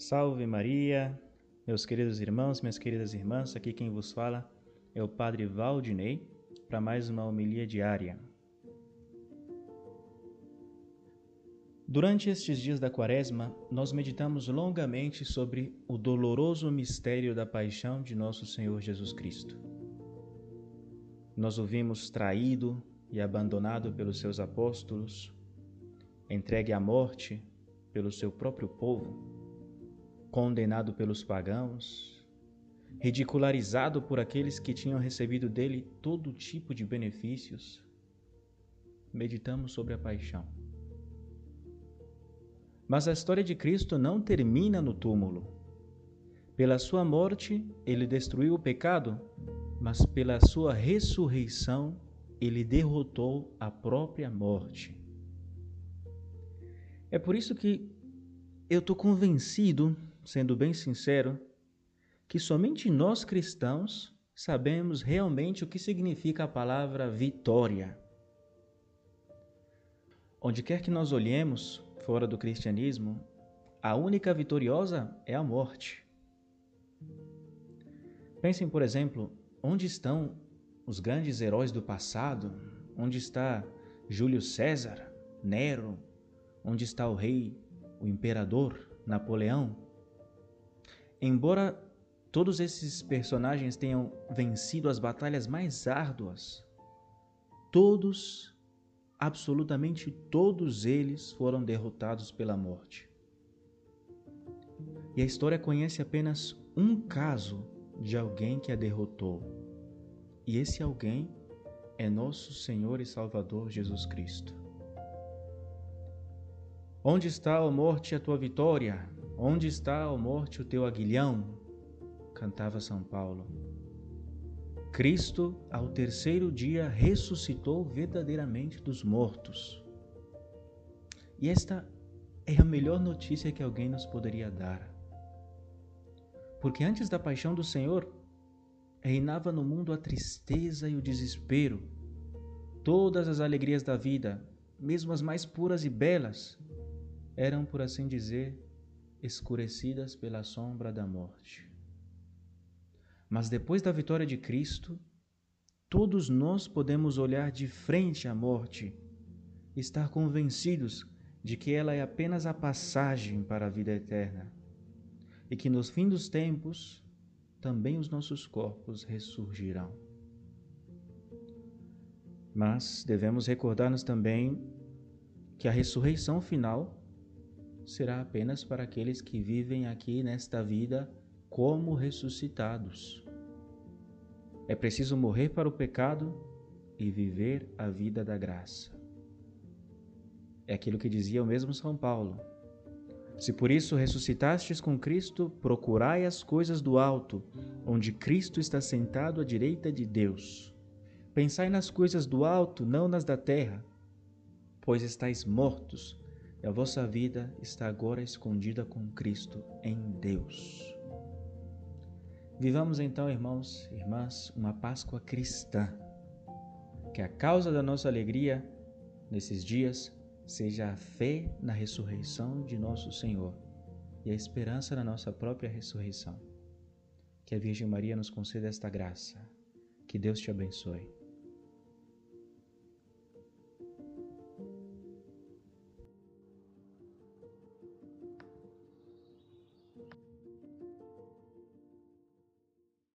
Salve Maria, meus queridos irmãos, minhas queridas irmãs, aqui quem vos fala é o Padre Valdinei para mais uma homilia diária. Durante estes dias da Quaresma, nós meditamos longamente sobre o doloroso mistério da paixão de nosso Senhor Jesus Cristo. Nós o vimos traído e abandonado pelos seus apóstolos, entregue à morte pelo seu próprio povo condenado pelos pagãos, ridicularizado por aqueles que tinham recebido dele todo tipo de benefícios, meditamos sobre a paixão. Mas a história de Cristo não termina no túmulo. Pela sua morte, ele destruiu o pecado, mas pela sua ressurreição, ele derrotou a própria morte. É por isso que eu estou convencido sendo bem sincero, que somente nós cristãos sabemos realmente o que significa a palavra vitória. Onde quer que nós olhemos, fora do cristianismo, a única vitoriosa é a morte. Pensem, por exemplo, onde estão os grandes heróis do passado? Onde está Júlio César, Nero? Onde está o rei, o imperador Napoleão? Embora todos esses personagens tenham vencido as batalhas mais árduas, todos, absolutamente todos eles foram derrotados pela morte. E a história conhece apenas um caso de alguém que a derrotou. E esse alguém é nosso Senhor e Salvador Jesus Cristo. Onde está, a morte, a tua vitória? Onde está, ó morte, o teu aguilhão? Cantava São Paulo. Cristo, ao terceiro dia, ressuscitou verdadeiramente dos mortos. E esta é a melhor notícia que alguém nos poderia dar. Porque antes da paixão do Senhor, reinava no mundo a tristeza e o desespero. Todas as alegrias da vida, mesmo as mais puras e belas, eram, por assim dizer, escurecidas pela sombra da morte. Mas depois da vitória de Cristo, todos nós podemos olhar de frente à morte, estar convencidos de que ela é apenas a passagem para a vida eterna e que nos fim dos tempos também os nossos corpos ressurgirão. Mas devemos recordar-nos também que a ressurreição final será apenas para aqueles que vivem aqui nesta vida como ressuscitados. É preciso morrer para o pecado e viver a vida da graça. É aquilo que dizia o mesmo São Paulo. Se por isso ressuscitastes com Cristo, procurai as coisas do alto, onde Cristo está sentado à direita de Deus. Pensai nas coisas do alto, não nas da terra, pois estáis mortos e a vossa vida está agora escondida com Cristo em Deus. Vivamos então, irmãos e irmãs, uma Páscoa cristã. Que a causa da nossa alegria nesses dias seja a fé na ressurreição de nosso Senhor e a esperança na nossa própria ressurreição. Que a Virgem Maria nos conceda esta graça. Que Deus te abençoe.